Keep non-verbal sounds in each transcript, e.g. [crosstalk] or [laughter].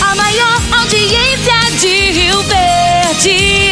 A maior audiência de Rio Verde.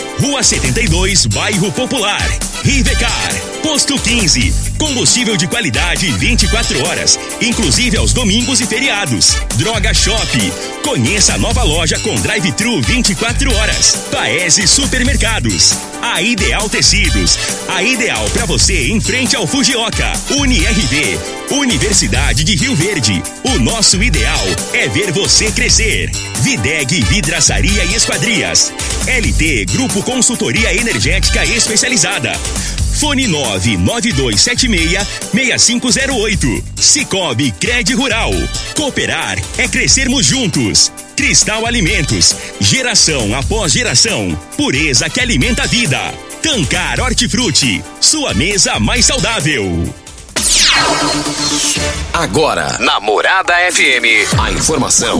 Rua 72, Bairro Popular. Rivecar. Posto 15. Combustível de qualidade 24 horas, inclusive aos domingos e feriados. Droga Shop. Conheça a nova loja com drive-thru 24 horas. Paese Supermercados. A Ideal Tecidos. A ideal para você em frente ao Fujioka. UniRV. Universidade de Rio Verde. O nosso ideal é ver você crescer. Videg Vidraçaria e Esquadrias. LT Grupo Consultoria Energética Especializada. Fone 99276-6508. Cicobi Cred Rural. Cooperar é crescermos juntos. Cristal Alimentos. Geração após geração. Pureza que alimenta a vida. Tancar Hortifruti. Sua mesa mais saudável. Agora, na Morada FM, a informação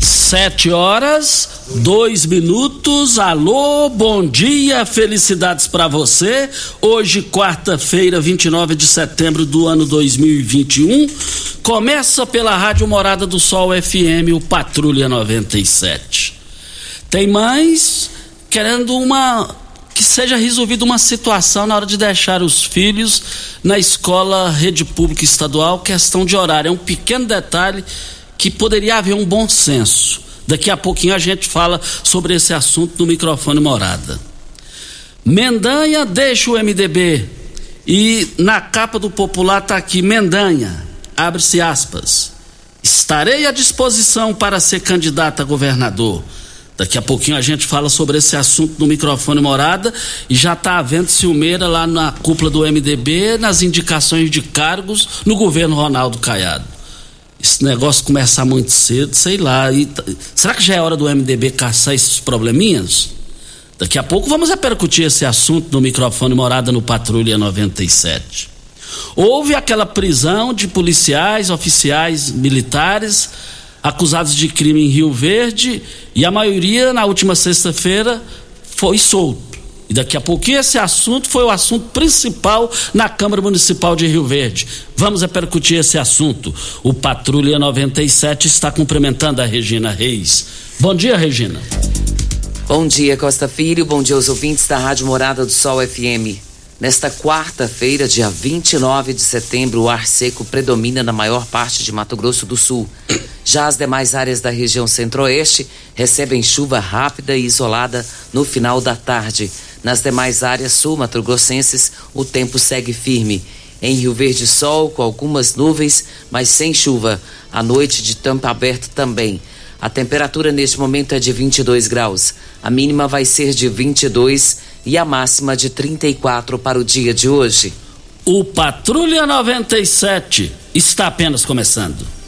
Sete horas, dois minutos. Alô, bom dia, felicidades para você. Hoje, quarta-feira, 29 de setembro do ano 2021. Começa pela Rádio Morada do Sol FM, o Patrulha 97. Tem mães querendo uma que seja resolvida uma situação na hora de deixar os filhos na escola rede pública estadual, questão de horário. É um pequeno detalhe que poderia haver um bom senso. Daqui a pouquinho a gente fala sobre esse assunto no microfone morada. Mendanha deixa o MDB e na capa do popular está aqui Mendanha, abre-se aspas. Estarei à disposição para ser candidato a governador. Daqui a pouquinho a gente fala sobre esse assunto no microfone morada e já está havendo ciumeira lá na cúpula do MDB nas indicações de cargos no governo Ronaldo Caiado esse negócio começar muito cedo, sei lá. E, será que já é hora do MDB caçar esses probleminhas? Daqui a pouco vamos repercutir esse assunto no microfone Morada no Patrulha 97. Houve aquela prisão de policiais, oficiais militares acusados de crime em Rio Verde e a maioria, na última sexta-feira, foi solto. E daqui a pouquinho esse assunto foi o assunto principal na Câmara Municipal de Rio Verde. Vamos repercutir esse assunto. O Patrulha 97 está cumprimentando a Regina Reis. Bom dia, Regina. Bom dia, Costa Filho. Bom dia aos ouvintes da Rádio Morada do Sol FM. Nesta quarta-feira, dia 29 de setembro, o ar seco predomina na maior parte de Mato Grosso do Sul. Já as demais áreas da região centro-oeste recebem chuva rápida e isolada no final da tarde. Nas demais áreas sul-mato-grossenses, o tempo segue firme. Em Rio Verde, sol com algumas nuvens, mas sem chuva. A noite de tampa aberta também. A temperatura neste momento é de 22 graus. A mínima vai ser de 22 e a máxima de 34 para o dia de hoje. O Patrulha 97 está apenas começando.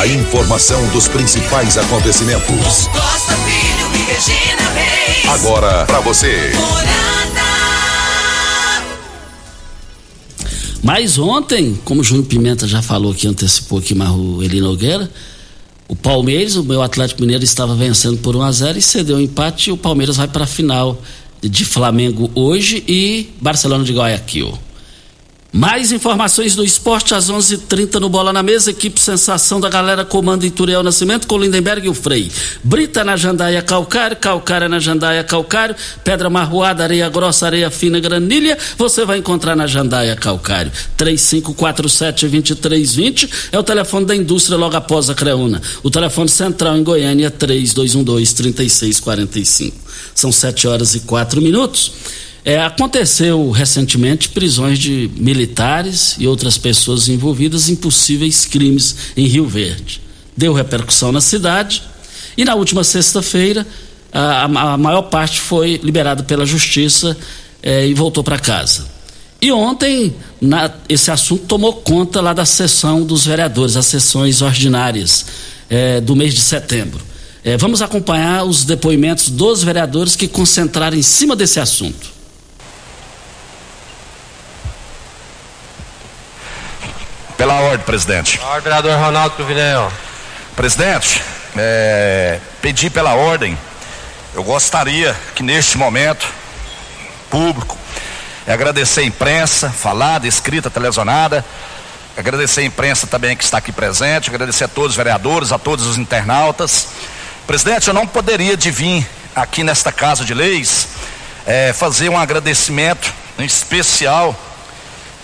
A informação dos principais acontecimentos. Costa Filho e Regina Reis. Agora para você. Mas ontem, como o Júnior Pimenta já falou aqui, antecipou aqui, mas o Eli Nogueira, o Palmeiras, o meu Atlético Mineiro estava vencendo por 1 a 0 e cedeu o empate e o Palmeiras vai para a final de Flamengo hoje e Barcelona de Guayaquil. Mais informações do esporte às 11:30 h 30 no Bola na Mesa. Equipe Sensação da Galera comanda Ituriel Nascimento com Lindenberg e o Frei. Brita na Jandaia Calcário, Calcária na Jandaia Calcário, Pedra Marroada, Areia Grossa, Areia Fina, Granilha. Você vai encontrar na Jandaia Calcário. 3547-2320 é o telefone da indústria logo após a Creuna. O telefone central em Goiânia é 3212-3645. São 7 horas e 4 minutos. É, aconteceu recentemente prisões de militares e outras pessoas envolvidas em possíveis crimes em Rio Verde. Deu repercussão na cidade e na última sexta-feira a, a, maior parte foi liberada pela justiça é, e voltou para casa. E ontem na, esse assunto tomou conta lá da sessão dos vereadores, as sessões ordinárias é, do mês de setembro. É, vamos acompanhar os depoimentos dos vereadores que concentraram em cima desse assunto. Pela ordem, presidente. Ordem, vereador Ronaldo Cruvinel. Presidente, é, pedi pela ordem, eu gostaria que neste momento, público, é agradecer a imprensa, falada, escrita, televisionada, agradecer a imprensa também que está aqui presente, agradecer a todos os vereadores, a todos os internautas. Presidente, eu não poderia de vir aqui nesta Casa de Leis é, fazer um agradecimento especial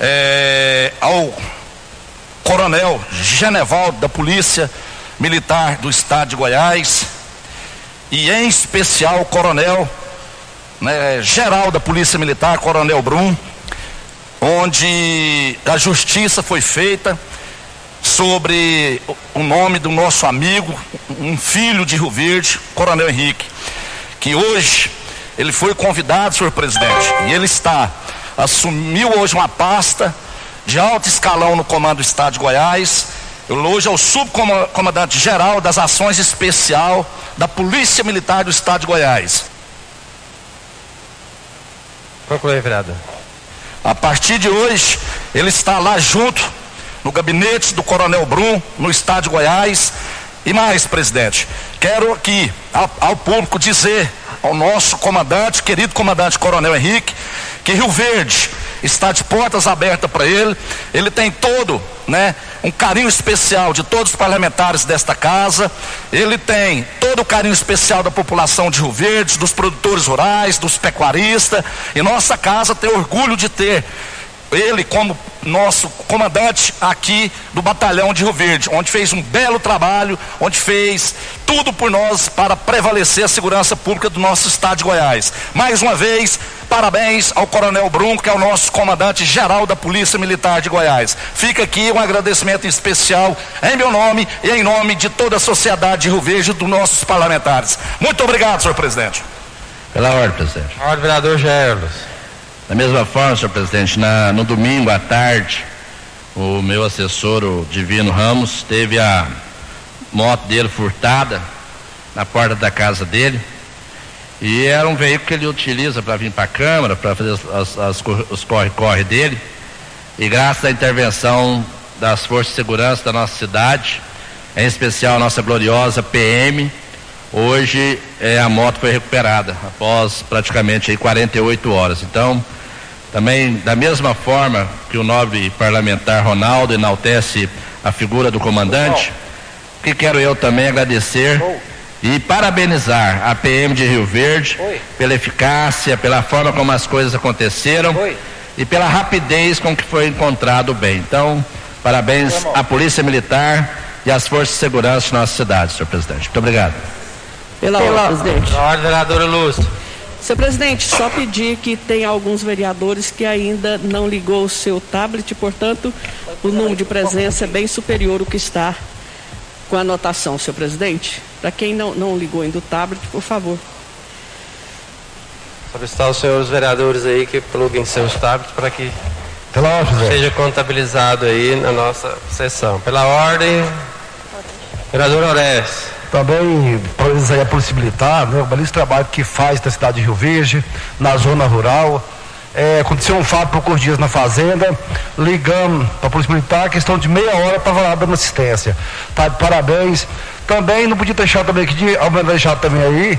é, ao coronel Genevaldo da Polícia Militar do Estado de Goiás e em especial o coronel né, geral da Polícia Militar, Coronel Brum, onde a justiça foi feita sobre o nome do nosso amigo, um filho de Rio Verde, Coronel Henrique, que hoje ele foi convidado, senhor presidente, e ele está, assumiu hoje uma pasta de alto escalão no comando do Estado de Goiás. Eu hoje é o subcomandante geral das ações especial da Polícia Militar do Estado de Goiás. Conclui, vereador. A partir de hoje, ele está lá junto no gabinete do Coronel Brum, no Estado de Goiás. E mais, presidente, quero aqui ao, ao público dizer ao nosso comandante, querido comandante Coronel Henrique, que Rio Verde está de portas abertas para ele. Ele tem todo, né, um carinho especial de todos os parlamentares desta casa. Ele tem todo o carinho especial da população de Rio Verde, dos produtores rurais, dos pecuaristas. E nossa casa tem orgulho de ter ele como nosso comandante aqui do batalhão de Rio Verde, onde fez um belo trabalho, onde fez tudo por nós para prevalecer a segurança pública do nosso estado de Goiás. Mais uma vez, parabéns ao Coronel Brum, que é o nosso comandante geral da Polícia Militar de Goiás. Fica aqui um agradecimento especial em meu nome e em nome de toda a sociedade de Rio Verde e dos nossos parlamentares. Muito obrigado, senhor presidente. Pela ordem, presidente. Ordem, vereador Gerlos. Da mesma forma, senhor presidente, na, no domingo à tarde, o meu assessor, o Divino Ramos, teve a moto dele furtada na porta da casa dele. E era um veículo que ele utiliza para vir para a Câmara, para fazer as, as, os corre-corre dele. E graças à intervenção das forças de segurança da nossa cidade, em especial a nossa gloriosa PM, hoje é, a moto foi recuperada após praticamente aí, 48 horas. Então, também, da mesma forma que o nobre parlamentar Ronaldo enaltece a figura do comandante, que quero eu também agradecer e parabenizar a PM de Rio Verde pela eficácia, pela forma como as coisas aconteceram e pela rapidez com que foi encontrado o bem. Então, parabéns à Polícia Militar e às Forças de Segurança de nossa cidade, senhor presidente. Muito obrigado. Pela ordem, presidente. Pela ordem, vereadora Lúcio. Senhor presidente, só pedir que tem alguns vereadores que ainda não ligou o seu tablet, portanto, o número de presença é bem superior ao que está com a anotação, senhor presidente. Para quem não, não ligou ainda o tablet, por favor. Solicitar os senhores vereadores aí que pluguem seus tablets para que Pela seja contabilizado aí na nossa sessão. Pela ordem, vereador Ores também parabenizar a Polícia Militar, né, o belíssimo trabalho que faz na cidade de Rio Verde, na zona rural. É, aconteceu um fato por poucos dias na fazenda, ligamos para a Polícia Militar, questão de meia hora para lá dando assistência. Tá, parabéns. Também não podia deixar também aqui de deixar também aí.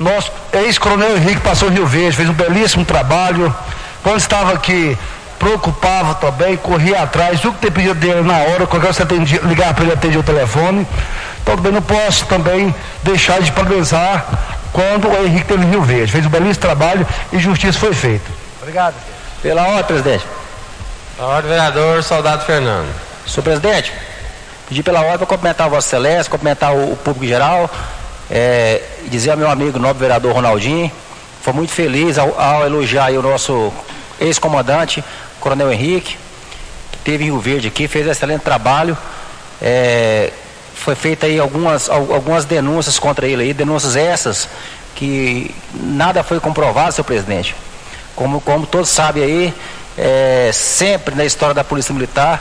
Nosso ex-coronel Henrique passou Rio Verde, fez um belíssimo trabalho. Quando estava aqui preocupava também, corria atrás, tudo que dependia dele na hora, qualquer você atendia, ligava para ele atender o telefone. Então também não posso também deixar de parabenizar quando o Henrique teve Rio Verde. Fez um belíssimo trabalho e justiça foi feita. Obrigado. Pela ordem, presidente. Pela ordem, vereador Soldado Fernando. Senhor presidente, pedi pela ordem para cumprimentar a Vossa Excelência, cumprimentar o, o público geral, é, dizer ao meu amigo nobre vereador Ronaldinho, foi muito feliz ao, ao elogiar o nosso ex-comandante, Coronel Henrique, que teve em Rio Verde aqui, fez um excelente trabalho. É, foi feita aí algumas, algumas denúncias contra ele aí, denúncias essas que nada foi comprovado, senhor presidente. Como, como todos sabem aí, é, sempre na história da Polícia Militar,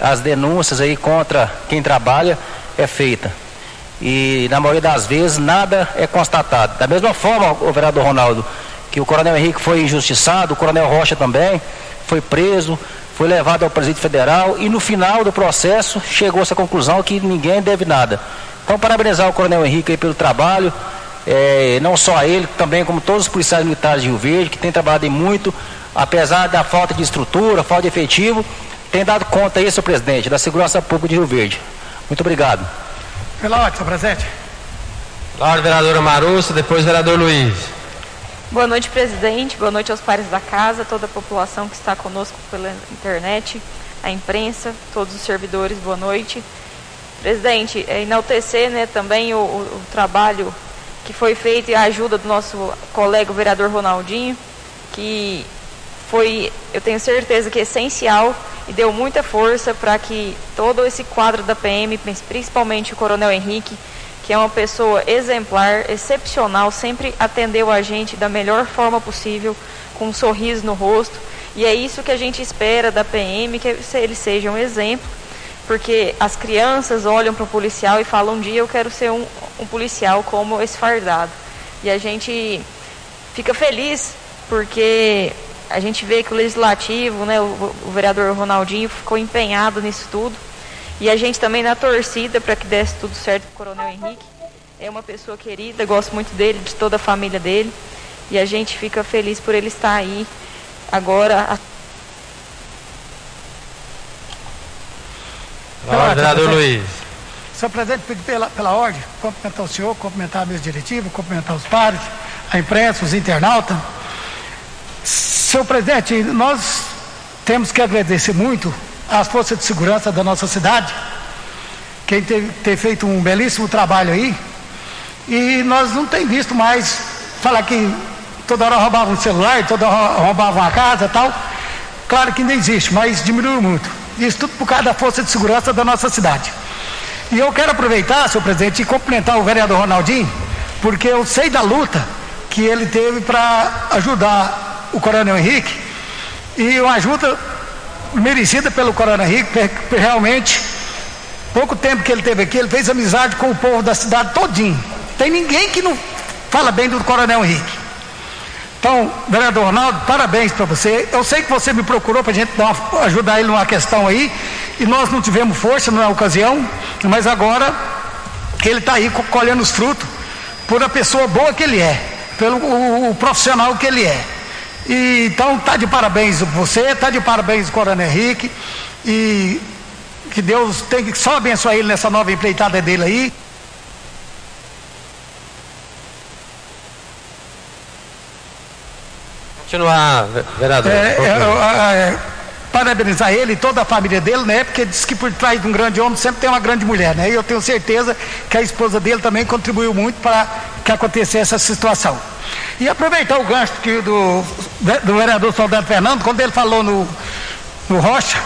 as denúncias aí contra quem trabalha é feita. E na maioria das vezes nada é constatado. Da mesma forma, o vereador Ronaldo, que o Coronel Henrique foi injustiçado, o Coronel Rocha também foi preso, foi levado ao presídio federal e no final do processo chegou-se à conclusão que ninguém deve nada. Então, parabenizar o Coronel Henrique pelo trabalho, é, não só a ele, também como todos os policiais militares de Rio Verde, que têm trabalhado muito, apesar da falta de estrutura, falta de efetivo, tem dado conta aí, senhor presidente, da segurança pública de Rio Verde. Muito obrigado. Pela ordem, senhor presidente. Pela ordem, vereadora Marussa, depois vereador Luiz. Boa noite, presidente. Boa noite aos pares da casa, toda a população que está conosco pela internet, a imprensa, todos os servidores, boa noite. Presidente, é enaltecer né, também o, o, o, trabalho que foi feito e a ajuda do nosso colega o vereador Ronaldinho, que foi, eu tenho certeza que é essencial e deu muita força para que todo esse quadro da PM, principalmente o Coronel Henrique, que é uma pessoa exemplar, excepcional, sempre atendeu a gente da melhor forma possível, com um sorriso no rosto. E é isso que a gente espera da PM, que ele seja um exemplo, porque as crianças olham para o policial e falam: um dia eu quero ser um, um policial como esse fardado. E a gente fica feliz porque a gente vê que o legislativo, né, o, o vereador Ronaldinho ficou empenhado nisso tudo e a gente também na torcida para que desse tudo certo com o Coronel Henrique. É uma pessoa querida, gosto muito dele, de toda a família dele. E a gente fica feliz por ele estar aí agora. Olá, vereador Luiz. Senhor presidente, pedi pela, pela ordem, cumprimentar o senhor, cumprimentar a mesa diretiva, cumprimentar os pares, a imprensa, os internautas. Senhor presidente, nós temos que agradecer muito as forças de segurança da nossa cidade, que tem, tem feito um belíssimo trabalho aí, e nós não tem visto mais falar que toda hora roubavam um celular, toda hora roubavam uma casa tal. Claro que ainda existe, mas diminuiu muito. Isso tudo por causa da força de segurança da nossa cidade. E eu quero aproveitar, senhor presidente, e cumprimentar o vereador Ronaldinho, porque eu sei da luta que ele teve para ajudar o Coronel Henrique, e uma ajuda merecida pelo Coronel Henrique, realmente, pouco tempo que ele teve aqui, ele fez amizade com o povo da cidade todinho. Tem ninguém que não fala bem do Coronel Henrique. Então, vereador Ronaldo, parabéns para você. Eu sei que você me procurou para a gente uma, ajudar ele numa questão aí, e nós não tivemos força na ocasião, mas agora ele está aí colhendo os frutos por a pessoa boa que ele é, pelo o, o profissional que ele é. E, então tá de parabéns você, tá de parabéns o Coronel Henrique e que Deus tem que só abençoar ele nessa nova empreitada dele aí. Continuar, vereador. É, é, é, parabenizar ele e toda a família dele, né? Porque diz que por trás de um grande homem sempre tem uma grande mulher, né? E eu tenho certeza que a esposa dele também contribuiu muito para que acontecesse essa situação. E aproveitar o gancho que do, do vereador Soldado Fernando, quando ele falou no, no Rocha,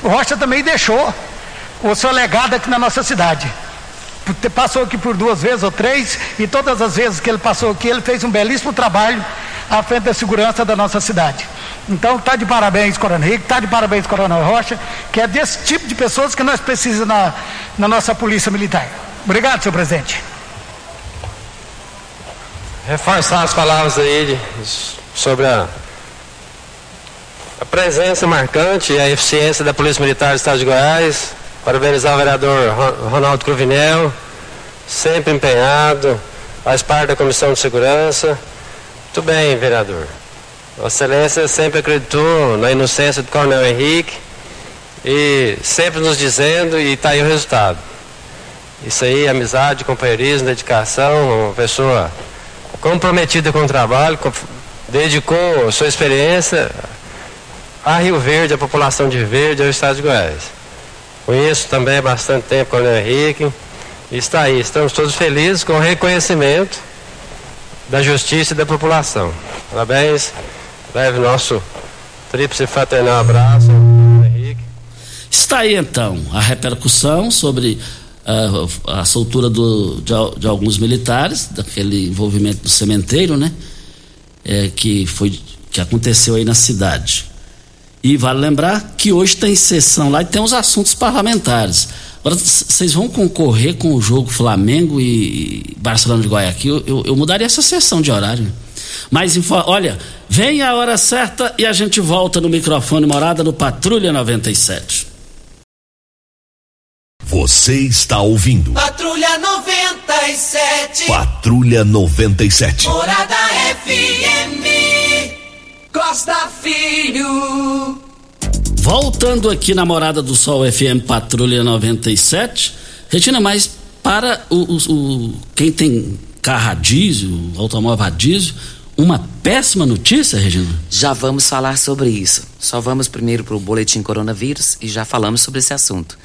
o Rocha também deixou o seu legado aqui na nossa cidade. Passou aqui por duas vezes ou três, e todas as vezes que ele passou aqui, ele fez um belíssimo trabalho à frente da segurança da nossa cidade. Então, está de parabéns, Coronel Henrique, está de parabéns, Coronel Rocha, que é desse tipo de pessoas que nós precisamos na, na nossa polícia militar. Obrigado, senhor presidente reforçar as palavras aí sobre a, a presença marcante e a eficiência da Polícia Militar do Estado de Goiás. Parabenizar o vereador Ronaldo Cruvinel, sempre empenhado, faz parte da Comissão de Segurança. Muito bem, vereador. Vossa Excelência sempre acreditou na inocência do Coronel Henrique e sempre nos dizendo e está aí o resultado. Isso aí, amizade, companheirismo, dedicação, uma pessoa comprometida com o trabalho, dedicou sua experiência a Rio Verde, a população de Verde, ao estado de Goiás. Conheço também há bastante tempo o Coronel Henrique e está aí, estamos todos felizes com o reconhecimento da justiça e da população. Parabéns, leve nosso tríplice fraternal abraço, Henrique. Está aí então a repercussão sobre uh, a soltura do, de, de, alguns militares, daquele envolvimento do cementeiro, né? É, que foi que aconteceu aí na cidade. E vale lembrar que hoje tem sessão lá e tem os assuntos parlamentares. Agora, vocês vão concorrer com o jogo Flamengo e Barcelona de Guayaquil? Eu, eu mudaria essa sessão de horário. Mas, olha, vem a hora certa e a gente volta no microfone morada no Patrulha 97. Você está ouvindo. Patrulha 97. Patrulha 97. Morada FM. Costa Filho. Voltando aqui na Morada do Sol FM Patrulha 97. Regina, mas para o, o, o quem tem carro a diesel, automóvel a diesel, uma péssima notícia, Regina? Já vamos falar sobre isso. Só vamos primeiro para o boletim coronavírus e já falamos sobre esse assunto.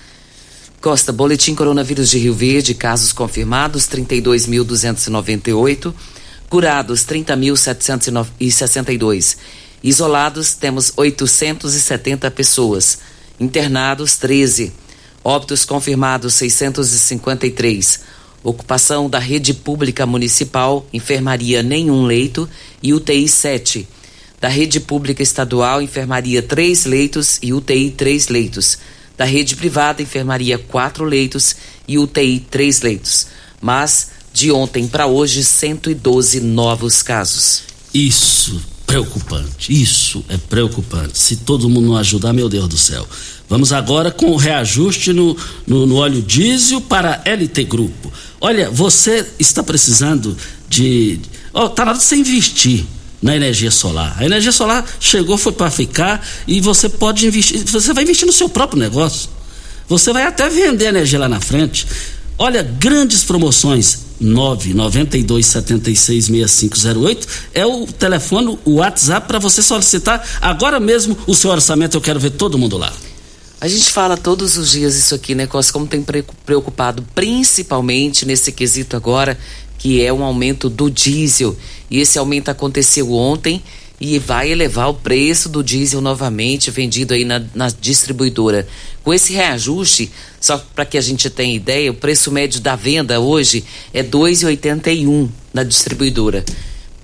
Costa, boletim coronavírus de Rio Verde, casos confirmados 32.298, curados 30.762 Isolados, temos 870 pessoas. Internados, 13. Óbitos confirmados, 653. Ocupação da rede pública municipal, enfermaria nenhum leito e UTI 7. Da rede pública estadual, enfermaria 3 leitos e UTI 3 leitos. Da rede privada, enfermaria 4 leitos e UTI 3 leitos. Mas, de ontem para hoje, 112 novos casos. Isso preocupante. Isso é preocupante. Se todo mundo não ajudar, meu Deus do céu. Vamos agora com o reajuste no, no, no óleo diesel para LT Grupo. Olha, você está precisando de. Oh, tá na hora de você investir na energia solar. A energia solar chegou, foi para ficar e você pode investir. Você vai investir no seu próprio negócio. Você vai até vender energia lá na frente. Olha, grandes promoções 992766508 é o telefone, o WhatsApp para você solicitar agora mesmo o seu orçamento. Eu quero ver todo mundo lá. A gente fala todos os dias isso aqui, né, Costa? Como tem preocupado, principalmente nesse quesito agora, que é um aumento do diesel. E esse aumento aconteceu ontem e vai elevar o preço do diesel novamente vendido aí na, na distribuidora. Com esse reajuste, só para que a gente tenha ideia, o preço médio da venda hoje é R$ 2,81 na distribuidora.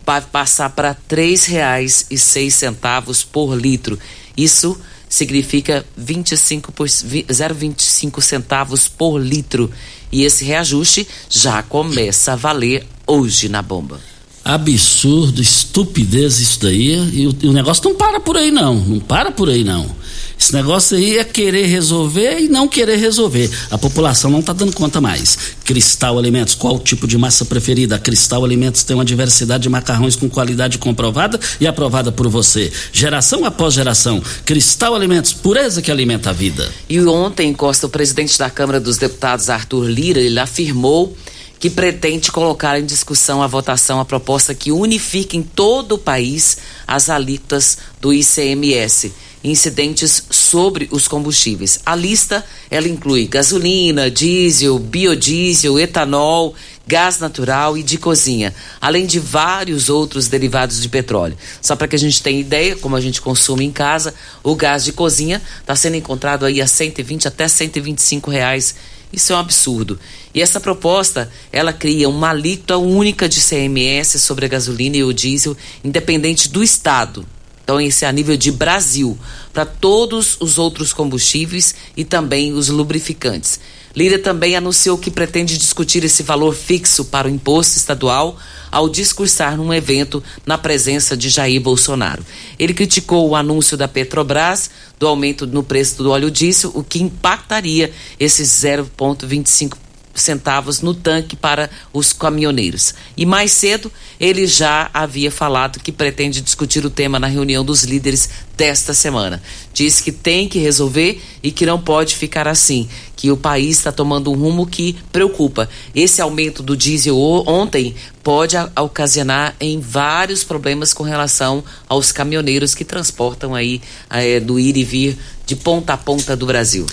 Vai passar para R$ 3,06 por litro. Isso significa 25 por, 0,25 centavos por litro. E esse reajuste já começa a valer hoje na bomba absurdo, estupidez isso daí. E o, e o, negócio não para por aí, não. Não para por aí, não. Esse negócio aí é querer resolver e não querer resolver. A população não está dando conta mais. Cristal Alimentos, qual o tipo de massa preferida? A Cristal Alimentos tem uma diversidade de macarrões com qualidade comprovada e aprovada por você. Geração após geração. Cristal Alimentos, pureza que alimenta a vida. E ontem, Costa, o presidente da Câmara dos Deputados, Arthur Lira, ele afirmou que pretende colocar em discussão a votação a proposta que unifique em todo o país as alíquotas do ICMS incidentes sobre os combustíveis. A lista ela inclui gasolina, diesel, biodiesel, etanol, gás natural e de cozinha, além de vários outros derivados de petróleo. Só para que a gente tenha ideia, como a gente consome em casa, o gás de cozinha está sendo encontrado aí a 120 até 125 reais isso é um absurdo. E essa proposta, ela cria uma alíquota única de CMS sobre a gasolina e o diesel, independente do estado. Então, esse é a nível de Brasil, para todos os outros combustíveis e também os lubrificantes. Lira também anunciou que pretende discutir esse valor fixo para o imposto estadual ao discursar num evento na presença de Jair Bolsonaro. Ele criticou o anúncio da Petrobras do aumento no preço do óleo diesel, o que impactaria esses 0,25 centavos no tanque para os caminhoneiros. E mais cedo, ele já havia falado que pretende discutir o tema na reunião dos líderes desta semana. Diz que tem que resolver e que não pode ficar assim, que o país está tomando um rumo que preocupa. Esse aumento do diesel ontem pode ocasionar em vários problemas com relação aos caminhoneiros que transportam aí é, do ir e vir de ponta a ponta do Brasil.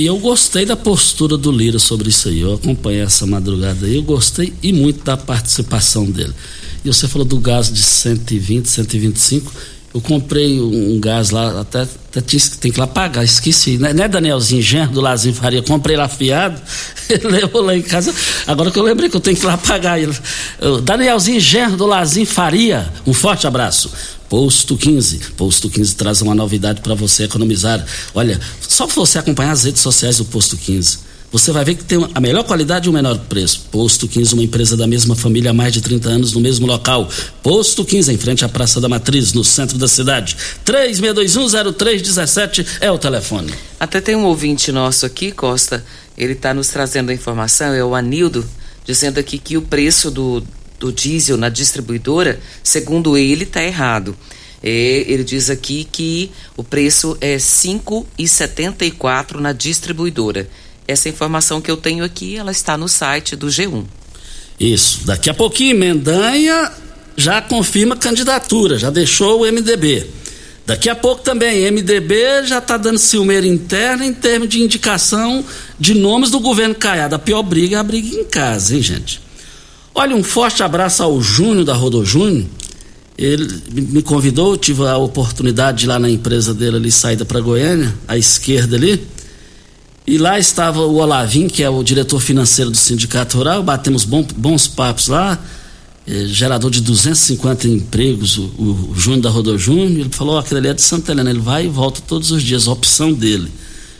E eu gostei da postura do Lira sobre isso aí. Eu acompanhei essa madrugada aí, eu gostei e muito da participação dele. E você falou do gás de 120, 125. Eu comprei um gás lá, até, até que tem que lá pagar, esqueci. Né, né Danielzinho Genro, do Lazinho Faria? Comprei lá fiado, [laughs] ele levou lá em casa. Agora que eu lembrei que eu tenho que lá pagar ele. Danielzinho Genro, do Lazinho Faria, um forte abraço. Posto 15. Posto 15 traz uma novidade para você economizar. Olha, só você acompanhar as redes sociais do Posto 15. Você vai ver que tem a melhor qualidade e o menor preço. Posto 15, uma empresa da mesma família há mais de 30 anos no mesmo local. Posto 15, em frente à Praça da Matriz, no centro da cidade. 36210317 é o telefone. Até tem um ouvinte nosso aqui, Costa. Ele está nos trazendo a informação, é o Anildo, dizendo aqui que o preço do, do diesel na distribuidora, segundo ele, está errado. É, ele diz aqui que o preço é R$ 5,74 na distribuidora. Essa informação que eu tenho aqui, ela está no site do G1. Isso. Daqui a pouquinho, Mendanha já confirma candidatura, já deixou o MDB. Daqui a pouco também, MDB já está dando ciumeira interna em termos de indicação de nomes do governo Caiado. A pior briga é a briga em casa, hein, gente? Olha, um forte abraço ao Júnior da Rodo Júnior. Ele me convidou, tive a oportunidade de ir lá na empresa dele ali, saída para Goiânia, à esquerda ali. E lá estava o Olavim, que é o diretor financeiro do Sindicato Rural, batemos bom, bons papos lá, é, gerador de 250 empregos, o, o, Júnior da Rodo Júnior. Ele falou: oh, aquele ali é de Santa Helena, ele vai e volta todos os dias, a opção dele.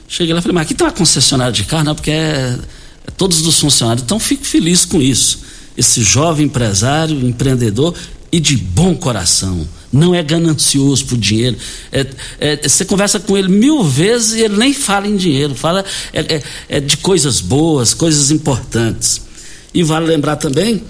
Cheguei lá e falei: mas aqui tem uma concessionária de carro, não, porque é, é todos dos funcionários, então fico feliz com isso esse jovem empresário, empreendedor e de bom coração. Não é ganancioso por dinheiro. É, é, você conversa com ele mil vezes e ele nem fala em dinheiro, fala é, é, é de coisas boas, coisas importantes. E vale lembrar também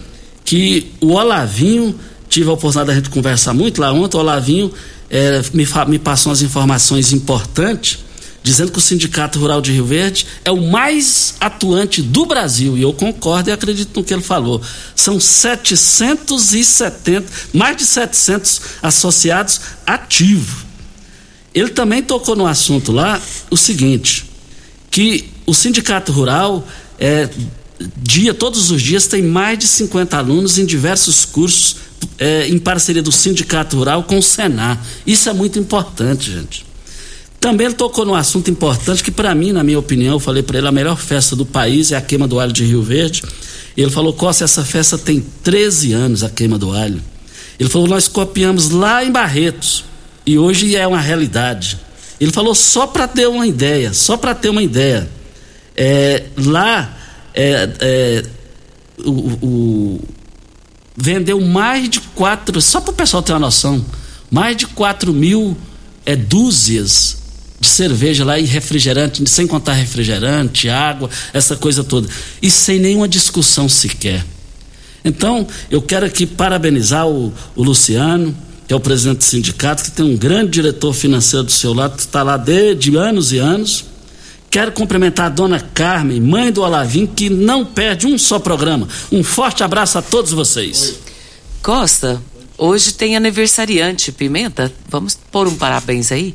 que o Olavinho, tive a oportunidade de a gente conversar muito lá ontem, o Olavinho é, me, me passou umas informações importantes dizendo que o Sindicato Rural de Rio Verde é o mais atuante do Brasil, e eu concordo e acredito no que ele falou. São 770, mais de 700 associados ativos. Ele também tocou no assunto lá o seguinte, que o Sindicato Rural é, dia todos os dias tem mais de 50 alunos em diversos cursos é, em parceria do Sindicato Rural com o Senar. Isso é muito importante, gente. Também ele tocou num assunto importante que, para mim, na minha opinião, eu falei para ele: a melhor festa do país é a queima do alho de Rio Verde. Ele falou: Costa, essa festa tem 13 anos, a queima do alho. Ele falou: nós copiamos lá em Barretos e hoje é uma realidade. Ele falou: só para ter uma ideia, só para ter uma ideia. É, lá, é, é, o, o, vendeu mais de quatro, só para o pessoal ter uma noção, mais de 4 mil é, dúzias de cerveja lá e refrigerante, sem contar refrigerante, água, essa coisa toda. E sem nenhuma discussão sequer. Então, eu quero aqui parabenizar o, o Luciano, que é o presidente do sindicato, que tem um grande diretor financeiro do seu lado, que está lá desde anos e anos. Quero cumprimentar a dona Carmen, mãe do Olavim, que não perde um só programa. Um forte abraço a todos vocês. Costa, hoje tem aniversariante, Pimenta. Vamos pôr um parabéns aí?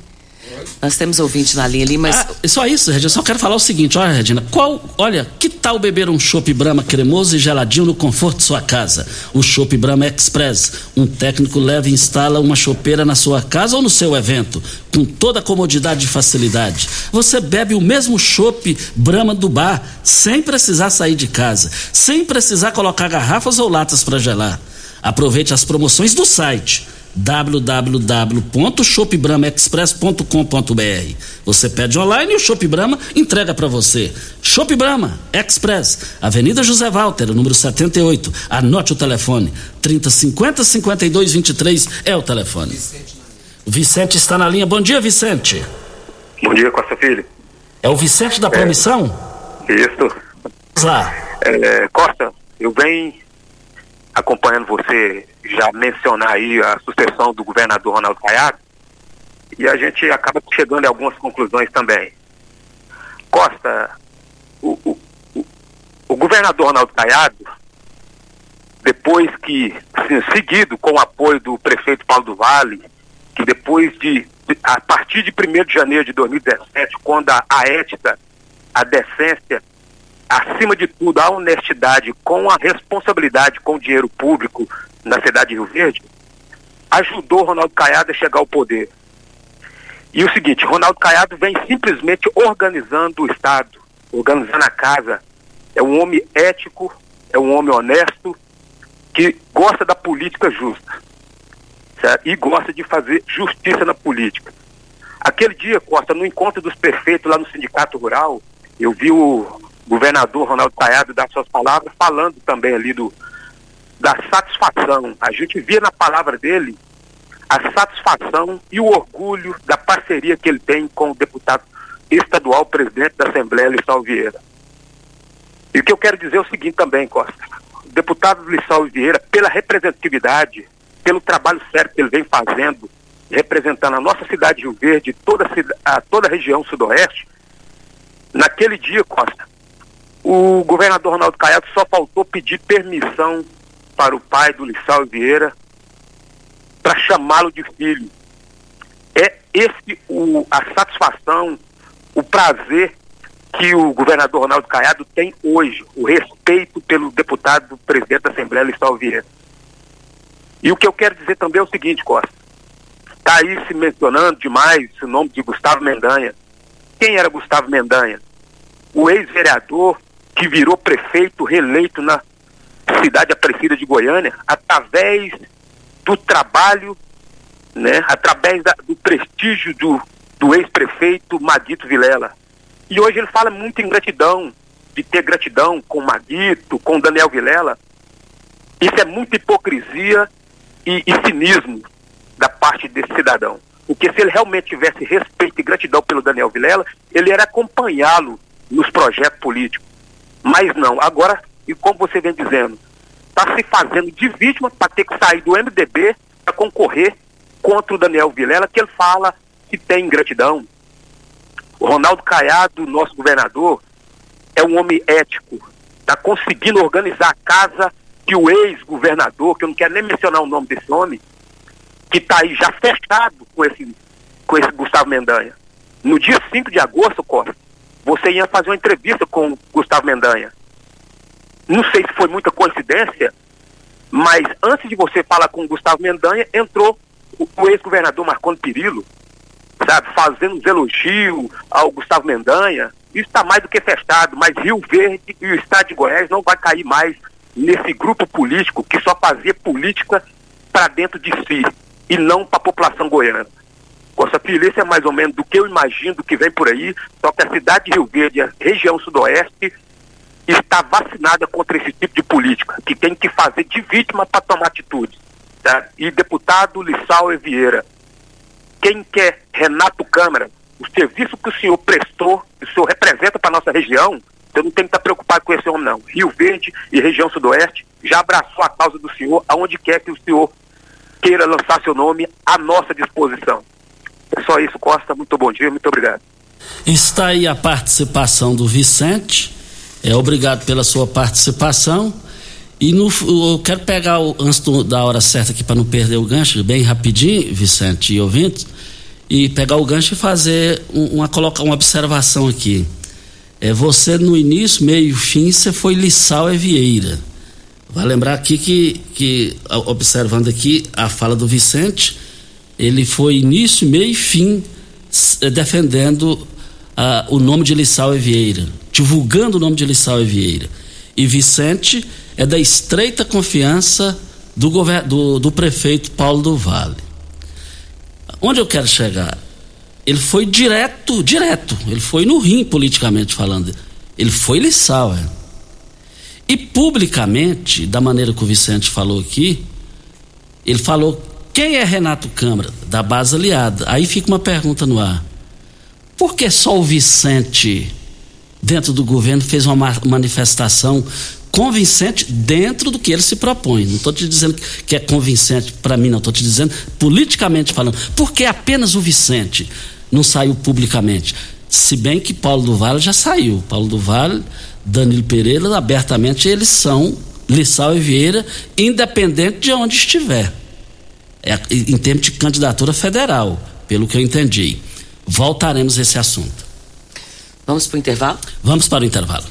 Nós temos ouvinte na linha ali, mas. Ah, só isso, Regina. Só quero falar o seguinte: olha, Regina, qual. Olha, que tal beber um chopp Brahma cremoso e geladinho no conforto de sua casa? O chopp Brahma Express. Um técnico leva e instala uma chopeira na sua casa ou no seu evento, com toda a comodidade e facilidade. Você bebe o mesmo chopp Brahma do bar, sem precisar sair de casa, sem precisar colocar garrafas ou latas para gelar. Aproveite as promoções do site www.shopbramaexpress.com.br. Você pede online e o Shop Brahma entrega para você. Shop Brahma Express, Avenida José Walter, número 78. Anote o telefone: 3050 5223 é o telefone. O Vicente está na linha. Bom dia, Vicente. Bom dia, Costa Filho. É o Vicente da Promissão? É. Isso. Vamos lá. É, Costa, eu venho acompanhando você já mencionar aí a sucessão do governador Ronaldo Caiado e a gente acaba chegando a algumas conclusões também. Costa, o, o, o, governador Ronaldo Caiado, depois que, assim, seguido com o apoio do prefeito Paulo do Vale, que depois de, a partir de 1 de janeiro de 2017, quando a, a ética, a decência acima de tudo, a honestidade com a responsabilidade com o dinheiro público na cidade de Rio Verde, ajudou Ronaldo Caiado a chegar ao poder. E o seguinte, Ronaldo Caiado vem simplesmente organizando o Estado, organizando a casa. É um homem ético, é um homem honesto, que gosta da política justa. Certo? E gosta de fazer justiça na política. Aquele dia, Costa, no encontro dos prefeitos lá no Sindicato Rural, eu vi o governador Ronaldo Caiado dar suas palavras, falando também ali do, da satisfação. A gente via na palavra dele a satisfação e o orgulho da parceria que ele tem com o deputado estadual, presidente da Assembleia, Lissau Vieira. E o que eu quero dizer é o seguinte também, Costa. O deputado Lissau Vieira, pela representatividade, pelo trabalho sério que ele vem fazendo, representando a nossa cidade de Rio Verde, toda a, toda a região sudoeste, naquele dia, Costa, o governador Ronaldo Caiado só faltou pedir permissão para o pai do Lissau Vieira para chamá-lo de filho. É esse o, a satisfação, o prazer que o governador Ronaldo Caiado tem hoje, o respeito pelo deputado presidente da Assembleia, Lissau Vieira. E o que eu quero dizer também é o seguinte, Costa. Está aí se mencionando demais o nome de Gustavo Mendanha. Quem era Gustavo Mendanha? O ex-vereador que virou prefeito reeleito na cidade Aparecida de Goiânia, através do trabalho, né, através da, do prestígio do, do ex-prefeito Maguito Vilela. E hoje ele fala muito em gratidão, de ter gratidão com o Maguito, com Daniel Vilela. Isso é muita hipocrisia e, e cinismo da parte desse cidadão. Porque se ele realmente tivesse respeito e gratidão pelo Daniel Vilela, ele era acompanhá-lo nos projetos políticos. Mas não, agora, e como você vem dizendo, está se fazendo de vítima para ter que sair do MDB para concorrer contra o Daniel Vilela, que ele fala que tem ingratidão. O Ronaldo Caiado, nosso governador, é um homem ético, está conseguindo organizar a casa que o ex-governador, que eu não quero nem mencionar o nome desse homem, que está aí já fechado com esse, com esse Gustavo Mendanha. No dia 5 de agosto, Costa, você ia fazer uma entrevista com o Gustavo Mendanha. Não sei se foi muita coincidência, mas antes de você falar com o Gustavo Mendanha, entrou o, o ex-governador Marconi Perillo, sabe, fazendo uns elogios ao Gustavo Mendanha. Isso está mais do que festado, mas Rio Verde e o Estado de Goiás não vai cair mais nesse grupo político que só fazia política para dentro de si e não para a população goiana. Costa isso é mais ou menos do que eu imagino do que vem por aí, só que a cidade de Rio Verde, a região sudoeste, está vacinada contra esse tipo de política, que tem que fazer de vítima para tomar atitude. Tá? E deputado Lissau e Vieira, quem quer Renato Câmara, o serviço que o senhor prestou, que o senhor representa para nossa região, você não tem que estar preocupado com esse homem, não. Rio Verde e região sudoeste já abraçou a causa do senhor, aonde quer que o senhor queira lançar seu nome à nossa disposição. É só isso, Costa. Muito bom dia, muito obrigado. Está aí a participação do Vicente. É, obrigado pela sua participação. E no, eu quero pegar o, antes do, da hora certa aqui para não perder o gancho, bem rapidinho, Vicente e ouvintes, e pegar o gancho e fazer uma, colocar uma observação aqui. É, você no início, meio fim, você foi Lissau e Vieira. Vai lembrar aqui que, que, observando aqui a fala do Vicente, ele foi início, meio e fim eh, defendendo ah, o nome de Lissau e Vieira, divulgando o nome de Lissau e Vieira. E Vicente é da estreita confiança do, do, do prefeito Paulo do Vale. Onde eu quero chegar? Ele foi direto, direto. Ele foi no rim, politicamente falando. Ele foi Lissau, é. E publicamente, da maneira que o Vicente falou aqui, ele falou quem é Renato Câmara? Da base aliada. Aí fica uma pergunta no ar. Por que só o Vicente dentro do governo fez uma manifestação convincente dentro do que ele se propõe. Não estou te dizendo que é convincente para mim, não. Estou te dizendo politicamente falando. Porque apenas o Vicente não saiu publicamente. Se bem que Paulo do Vale já saiu. Paulo do Vale, Danilo Pereira, abertamente eles são Lissau e Vieira, independente de onde estiver. É, em termos de candidatura federal, pelo que eu entendi. Voltaremos a esse assunto. Vamos para o intervalo? Vamos para o intervalo.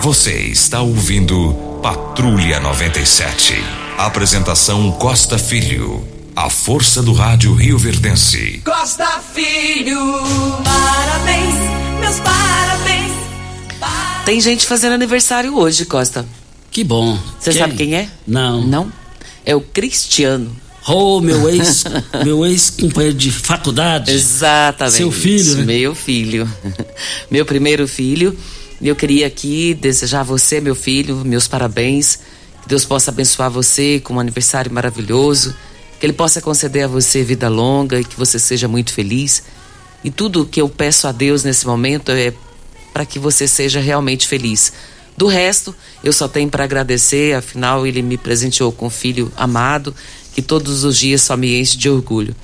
Você está ouvindo Patrulha 97. Apresentação Costa Filho. A força do rádio Rio Verdense. Costa Filho, parabéns, meus parabéns. Tem gente fazendo aniversário hoje, Costa. Que bom. Você sabe quem é? Não. Não? É o Cristiano. Oh, meu ex, [laughs] meu ex-companheiro de faculdade. Exatamente. Seu filho, né? Meu filho. [laughs] Meu primeiro filho. Eu queria aqui desejar a você, meu filho, meus parabéns. Que Deus possa abençoar você com um aniversário maravilhoso. Que Ele possa conceder a você vida longa e que você seja muito feliz. E tudo que eu peço a Deus nesse momento é para que você seja realmente feliz. Do resto, eu só tenho para agradecer, afinal, Ele me presenteou com um filho amado que todos os dias só me enche de orgulho.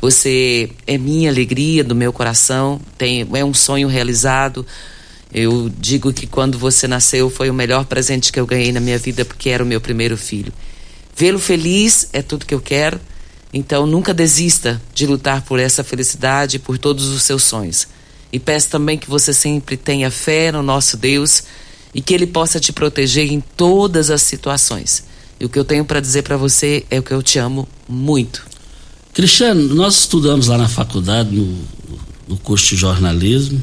Você é minha alegria do meu coração, tem, é um sonho realizado eu digo que quando você nasceu foi o melhor presente que eu ganhei na minha vida porque era o meu primeiro filho. Vê-lo feliz é tudo que eu quero. Então nunca desista de lutar por essa felicidade e por todos os seus sonhos. E peço também que você sempre tenha fé no nosso Deus e que ele possa te proteger em todas as situações. E o que eu tenho para dizer para você é o que eu te amo muito. Cristiano, nós estudamos lá na faculdade no, no curso de jornalismo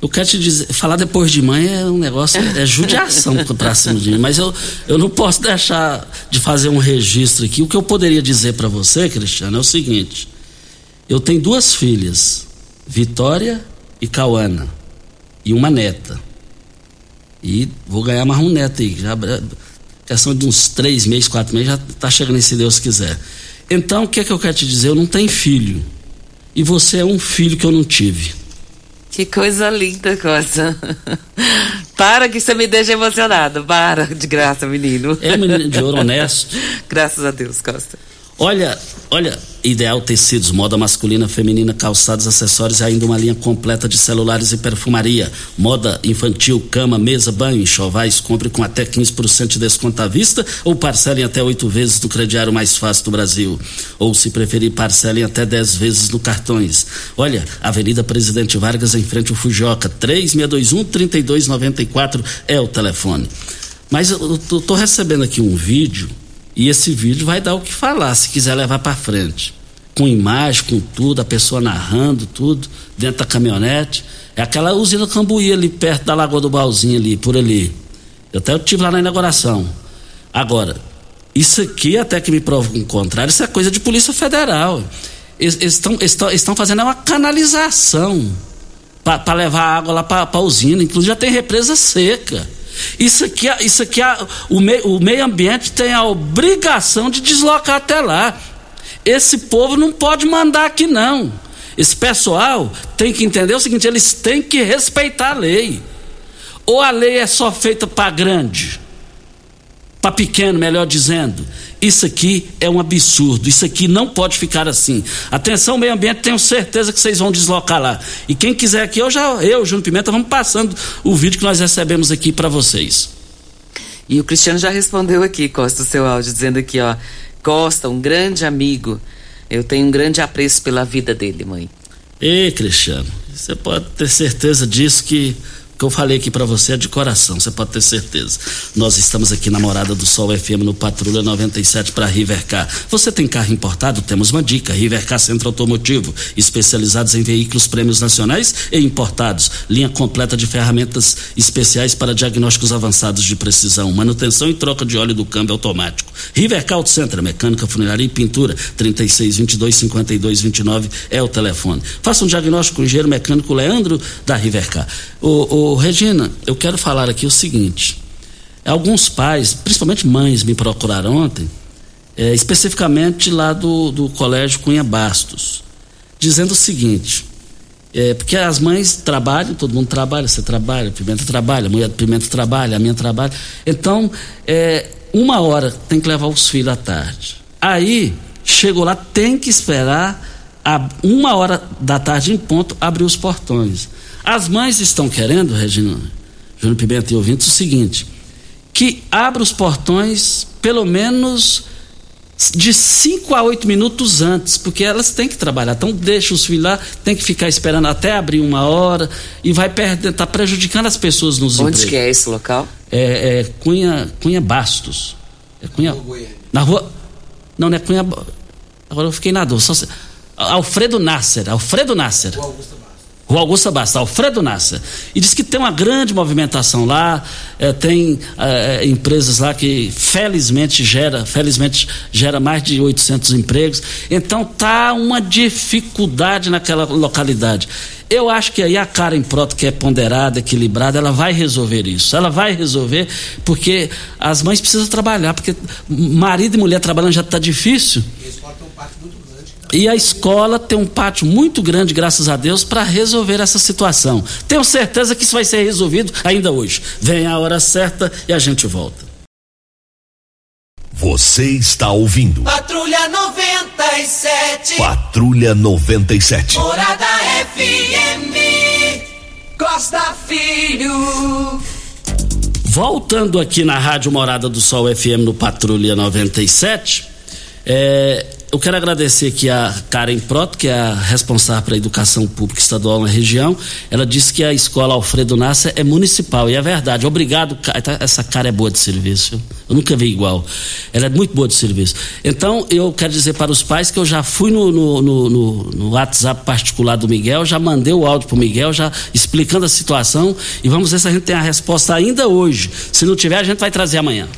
eu quero te dizer, falar depois de mãe é um negócio, é judiação [laughs] pra cima de mim, mas eu, eu não posso deixar de fazer um registro aqui. O que eu poderia dizer para você, Cristiano, é o seguinte: eu tenho duas filhas, Vitória e Cauana, e uma neta. E vou ganhar mais um neto aí, já, questão de uns três meses, quatro meses, já tá chegando aí, se Deus quiser. Então, o que é que eu quero te dizer? Eu não tenho filho. E você é um filho que eu não tive. Que coisa linda, Costa. [laughs] Para que você me deixa emocionado. Para, de graça, menino. É menino de ouro [laughs] honesto. Graças a Deus, Costa. Olha, olha, Ideal Tecidos, moda masculina, feminina, calçados, acessórios e ainda uma linha completa de celulares e perfumaria. Moda infantil, cama, mesa, banho, enxovais, compre com até 15% de desconto à vista ou parcelem até oito vezes no crediário mais fácil do Brasil. Ou, se preferir, parcelem até dez vezes no cartões. Olha, Avenida Presidente Vargas, em frente ao Fujoca, 3621-3294 é o telefone. Mas eu tô recebendo aqui um vídeo e esse vídeo vai dar o que falar, se quiser levar para frente. Com imagem, com tudo, a pessoa narrando tudo, dentro da caminhonete. É aquela usina Cambuí ali, perto da Lagoa do Balzinho ali, por ali. Eu até estive lá na inauguração. Agora, isso aqui, até que me prova o contrário, isso é coisa de Polícia Federal. Eles estão fazendo uma canalização para levar água lá para a usina. Inclusive já tem represa seca. Isso aqui, isso aqui o, meio, o meio ambiente tem a obrigação de deslocar até lá. Esse povo não pode mandar aqui, não. Esse pessoal tem que entender o seguinte: eles têm que respeitar a lei. Ou a lei é só feita para grande, para pequeno, melhor dizendo. Isso aqui é um absurdo. Isso aqui não pode ficar assim. Atenção, meio ambiente, tenho certeza que vocês vão deslocar lá. E quem quiser aqui, eu já, eu, Júnior Pimenta, vamos passando o vídeo que nós recebemos aqui para vocês. E o Cristiano já respondeu aqui, Costa, o seu áudio, dizendo aqui, ó, Costa, um grande amigo. Eu tenho um grande apreço pela vida dele, mãe. Ei, Cristiano, você pode ter certeza disso que que eu falei aqui para você é de coração, você pode ter certeza. Nós estamos aqui na Morada do Sol FM no Patrulha 97 para Rivercar. Você tem carro importado? Temos uma dica. Rivercar Centro Automotivo, especializados em veículos prêmios nacionais e importados. Linha completa de ferramentas especiais para diagnósticos avançados de precisão, manutenção e troca de óleo do câmbio automático. Rivercar Auto Center, mecânica, funilaria e pintura. 36 22 52 29 é o telefone. Faça um diagnóstico com o engenheiro mecânico Leandro da Rivercar. O, o Regina, eu quero falar aqui o seguinte: alguns pais, principalmente mães, me procuraram ontem, é, especificamente lá do, do Colégio Cunha Bastos, dizendo o seguinte: É, porque as mães trabalham, todo mundo trabalha, você trabalha, Pimenta trabalha, a mulher do Pimenta trabalha, a minha trabalha. Então, é, uma hora tem que levar os filhos à tarde. Aí, chegou lá, tem que esperar a uma hora da tarde em ponto abrir os portões. As mães estão querendo, Regina, Júnior Pimenta e ouvintes, o seguinte: que abra os portões pelo menos de 5 a 8 minutos antes, porque elas têm que trabalhar. Então deixa os filhos lá, tem que ficar esperando até abrir uma hora e vai perder, tá prejudicando as pessoas nos Onde empregos. que é esse local? É, é Cunha, Cunha Bastos. É Cunha, na rua. Não, não é Cunha. Agora eu fiquei na dúvida. Se- Alfredo Nasser. Alfredo Nasser. Rua Augusta Bastos, Alfredo Nasser. E diz que tem uma grande movimentação lá, eh, tem eh, empresas lá que felizmente gera, felizmente gera mais de 800 empregos. Então tá uma dificuldade naquela localidade. Eu acho que aí a Karen Proto, que é ponderada, equilibrada, ela vai resolver isso. Ela vai resolver porque as mães precisam trabalhar, porque marido e mulher trabalhando já está difícil. E a escola tem um pátio muito grande, graças a Deus, para resolver essa situação. Tenho certeza que isso vai ser resolvido ainda hoje. Vem a hora certa e a gente volta. Você está ouvindo Patrulha 97. Patrulha 97. Morada FM. Costa Filho. Voltando aqui na Rádio Morada do Sol FM no Patrulha 97, é, eu quero agradecer aqui a Karen Proto, que é a responsável para a educação pública estadual na região. Ela disse que a escola Alfredo Nasser é municipal, e é verdade. Obrigado, tá- essa cara é boa de serviço. Eu nunca vi igual. Ela é muito boa de serviço. Então, eu quero dizer para os pais que eu já fui no, no, no- no- no WhatsApp particular do Miguel, já mandei o áudio para o Miguel, já explicando a situação, e vamos ver se a gente tem a resposta ainda hoje. Se não tiver, a gente vai trazer amanhã.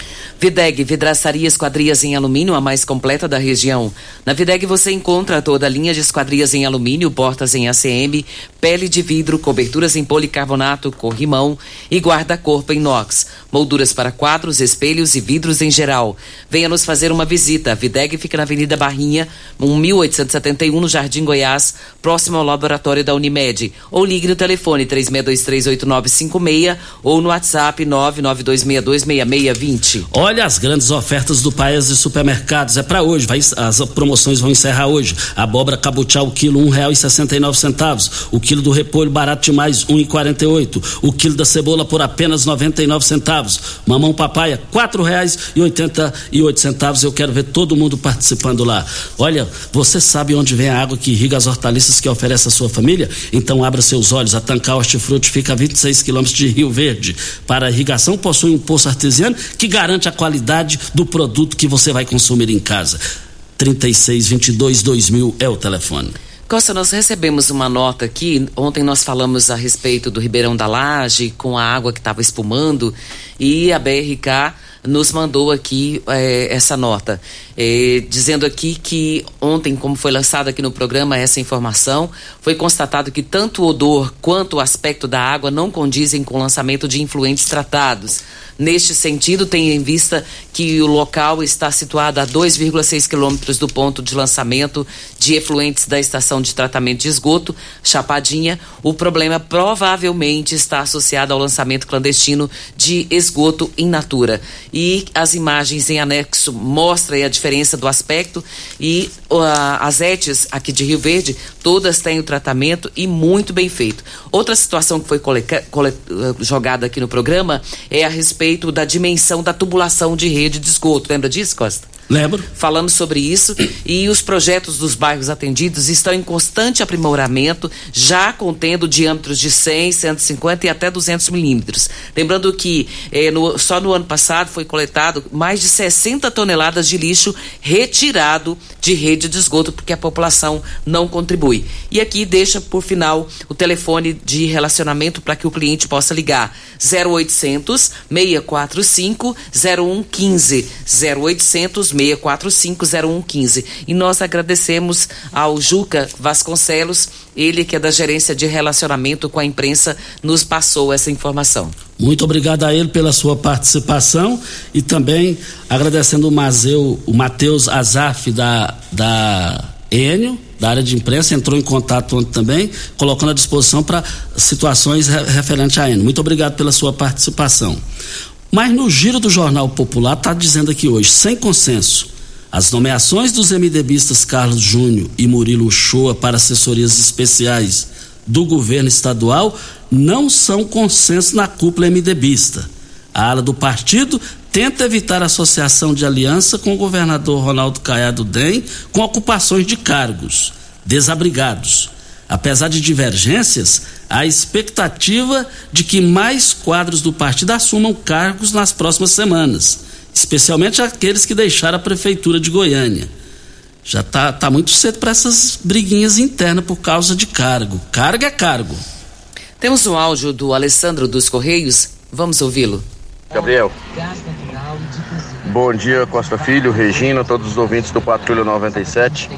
Videg, vidraçaria esquadrias em alumínio, a mais completa da região. Na Videg você encontra toda a linha de esquadrias em alumínio, portas em ACM, pele de vidro, coberturas em policarbonato, corrimão e guarda-corpo em inox, molduras para quadros, espelhos e vidros em geral. Venha nos fazer uma visita. A Videg fica na Avenida Barrinha, 1871, no Jardim Goiás, próximo ao laboratório da Unimed. Ou ligue no telefone 36238956 ou no WhatsApp 992626620. Olha as grandes ofertas do Paes e Supermercados. É para hoje. Vai, as promoções vão encerrar hoje. Abóbora cabotiá o quilo um real e sessenta e nove centavos. O quilo do repolho barato demais um e quarenta e oito. O quilo da cebola por apenas noventa e nove centavos. Mamão papaya quatro reais e oitenta e oito centavos. Eu quero ver todo mundo participando lá. Olha, você sabe onde vem a água que irriga as hortaliças que oferece a sua família? Então abra seus olhos. A Tancar Hortifruti fica a 26 quilômetros de Rio Verde. Para irrigação possui um poço artesiano que garante a qualidade do produto que você vai consumir em casa. 3622 2000 é o telefone. Costa, nós recebemos uma nota aqui. Ontem nós falamos a respeito do Ribeirão da Laje, com a água que estava espumando, e a BRK nos mandou aqui eh, essa nota, eh, dizendo aqui que ontem, como foi lançada aqui no programa essa informação, foi constatado que tanto o odor quanto o aspecto da água não condizem com o lançamento de influentes tratados. Neste sentido, tem em vista que o local está situado a 2,6 quilômetros do ponto de lançamento de efluentes da estação de tratamento de esgoto, Chapadinha. O problema provavelmente está associado ao lançamento clandestino de esgoto in natura. E as imagens em anexo mostram a diferença do aspecto e uh, as ETs aqui de Rio Verde, todas têm o tratamento e muito bem feito. Outra situação que foi uh, jogada aqui no programa é a respeito da dimensão da tubulação de rede de esgoto. Lembra disso, Costa? Lembro. Falamos sobre isso e os projetos dos bairros atendidos estão em constante aprimoramento, já contendo diâmetros de 100, 150 e até 200 milímetros. Lembrando que eh, no- só no ano passado foi coletado mais de 60 toneladas de lixo retirado de rede de esgoto porque a população não contribui. E aqui deixa por final o telefone de relacionamento para que o cliente possa ligar 0800 645 0115 0800 645 0115 e nós agradecemos ao Juca Vasconcelos, ele que é da gerência de relacionamento com a imprensa, nos passou essa informação. Muito obrigado a ele pela sua participação e também agradecendo o Mazeu, o Matheus Azaf da, da Enio da área de imprensa entrou em contato ontem também, colocando à disposição para situações re referentes à ENO. Muito obrigado pela sua participação. Mas no giro do Jornal Popular está dizendo aqui hoje, sem consenso, as nomeações dos MDBistas Carlos Júnior e Murilo Uchoa para assessorias especiais do governo estadual não são consenso na cúpula MDBista. A ala do partido tenta evitar associação de aliança com o governador Ronaldo Caiado Dem com ocupações de cargos, desabrigados. Apesar de divergências, há expectativa de que mais quadros do partido assumam cargos nas próximas semanas, especialmente aqueles que deixaram a prefeitura de Goiânia. Já está tá muito cedo para essas briguinhas internas por causa de cargo. Cargo é cargo. Temos um áudio do Alessandro dos Correios. Vamos ouvi-lo. Gabriel. Bom dia, Costa Filho, Regina, todos os ouvintes do Patrulha 97.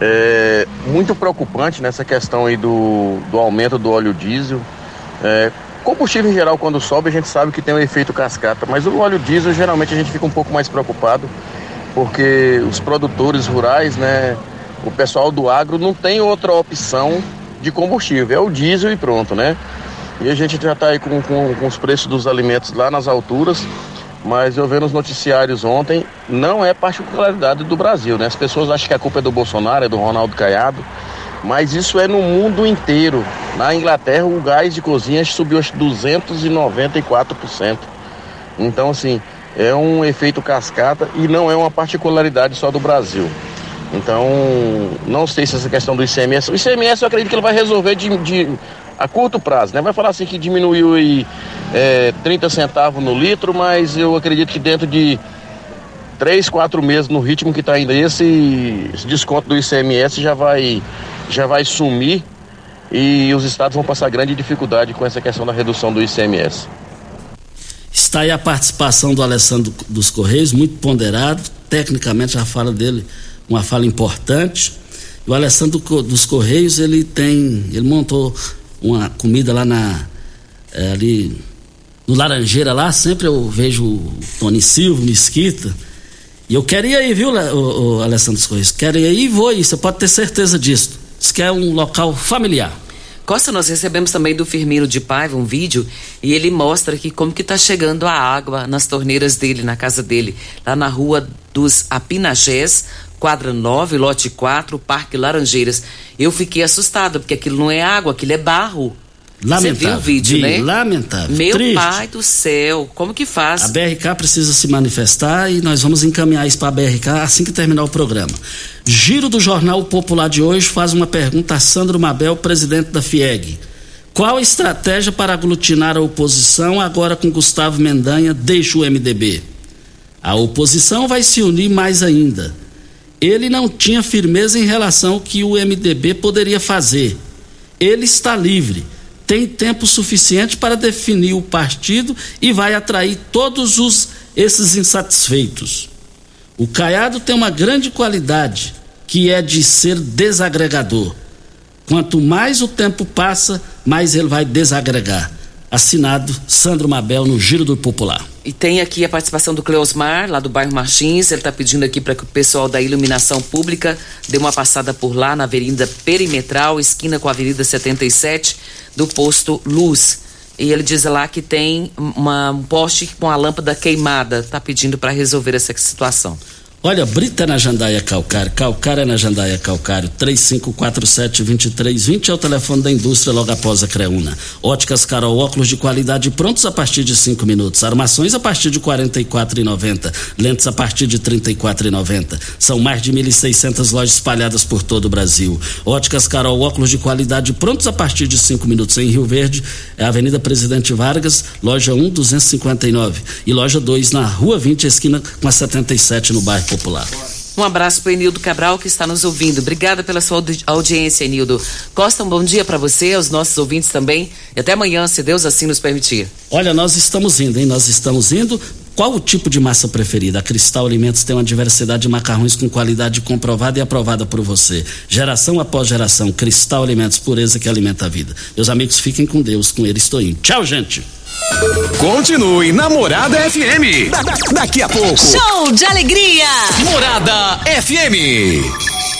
É muito preocupante nessa questão aí do, do aumento do óleo diesel. É, combustível em geral, quando sobe, a gente sabe que tem um efeito cascata, mas o óleo diesel geralmente a gente fica um pouco mais preocupado, porque os produtores rurais, né, o pessoal do agro não tem outra opção de combustível, é o diesel e pronto, né? E a gente já está aí com, com, com os preços dos alimentos lá nas alturas mas eu vi nos noticiários ontem, não é particularidade do Brasil, né? As pessoas acham que a culpa é do Bolsonaro, é do Ronaldo Caiado, mas isso é no mundo inteiro. Na Inglaterra, o gás de cozinha subiu acho 294%. Então, assim, é um efeito cascata e não é uma particularidade só do Brasil. Então, não sei se essa questão do ICMS. O ICMS eu acredito que ele vai resolver de, de a curto prazo, né? Vai falar assim que diminuiu aí é, 30 centavos no litro, mas eu acredito que dentro de três, quatro meses no ritmo que está indo esse, esse desconto do ICMS já vai, já vai sumir e os estados vão passar grande dificuldade com essa questão da redução do ICMS. Está aí a participação do Alessandro dos Correios, muito ponderado, tecnicamente a fala dele, uma fala importante. O Alessandro dos Correios, ele tem, ele montou uma comida lá na é, ali no Laranjeira lá, sempre eu vejo o Tony Silva, Mesquita. E eu quero ir aí, viu, o, o Alessandro Correios? Quero ir aí e vou aí, você pode ter certeza disso. Diz que é um local familiar. Costa, nós recebemos também do Firmino de Paiva um vídeo e ele mostra aqui como que está chegando a água nas torneiras dele, na casa dele, lá na rua dos Apinagés, quadra 9, lote 4, Parque Laranjeiras. Eu fiquei assustada, porque aquilo não é água, aquilo é barro. Lamentável. Você viu o vídeo, Vi, né? Lamentável. Meu Triste. pai do céu, como que faz? A BRK precisa se manifestar e nós vamos encaminhar isso para a BRK assim que terminar o programa. Giro do Jornal Popular de hoje faz uma pergunta a Sandro Mabel, presidente da FIEG. Qual a estratégia para aglutinar a oposição agora com Gustavo Mendanha deixa o MDB? A oposição vai se unir mais ainda. Ele não tinha firmeza em relação ao que o MDB poderia fazer. Ele está livre, tem tempo suficiente para definir o partido e vai atrair todos os esses insatisfeitos. O Caiado tem uma grande qualidade, que é de ser desagregador. Quanto mais o tempo passa, mais ele vai desagregar. Assinado Sandro Mabel no Giro do Popular. E tem aqui a participação do Cleosmar, lá do bairro Martins. Ele está pedindo aqui para que o pessoal da iluminação pública dê uma passada por lá na Avenida Perimetral, esquina com a Avenida 77, do posto Luz. E ele diz lá que tem uma, um poste com a lâmpada queimada. Está pedindo para resolver essa situação. Olha, Brita na Jandaia Calcário, Calcário é na Jandaia Calcário, 3547-2320 é o telefone da indústria logo após a Creuna. Óticas Carol, óculos de qualidade prontos a partir de 5 minutos. Armações a partir de R$ 44,90. Lentes a partir de R$ 34,90. São mais de 1.600 lojas espalhadas por todo o Brasil. Óticas Carol, óculos de qualidade prontos a partir de 5 minutos. Em Rio Verde, é a Avenida Presidente Vargas, loja 1, 259. E loja 2 na Rua 20, esquina com a 77 no bairro Popular. Um abraço para Enildo Cabral que está nos ouvindo. Obrigada pela sua audi audiência, Enildo. Costa, um bom dia para você, aos nossos ouvintes também. E até amanhã, se Deus assim nos permitir. Olha, nós estamos indo, hein? Nós estamos indo. Qual o tipo de massa preferida? A Cristal Alimentos tem uma diversidade de macarrões com qualidade comprovada e aprovada por você. Geração após geração, Cristal Alimentos, pureza que alimenta a vida. Meus amigos, fiquem com Deus, com ele estou indo. Tchau, gente! Continue Namorada FM. Da- da- daqui a pouco. Show de alegria! Morada FM.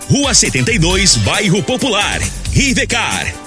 Rua 72, Bairro Popular. Rivecar.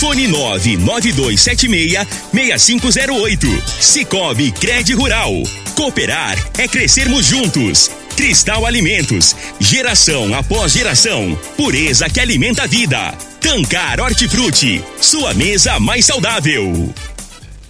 Fone 99276-6508. Cicobi Cred Rural. Cooperar é crescermos juntos. Cristal Alimentos. Geração após geração. Pureza que alimenta a vida. Tancar Hortifruti. Sua mesa mais saudável.